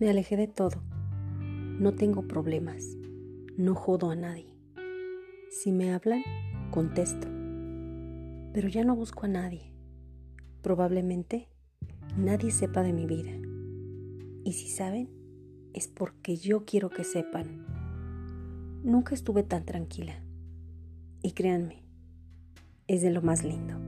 Me alejé de todo. No tengo problemas. No jodo a nadie. Si me hablan, contesto. Pero ya no busco a nadie. Probablemente nadie sepa de mi vida. Y si saben, es porque yo quiero que sepan. Nunca estuve tan tranquila. Y créanme, es de lo más lindo.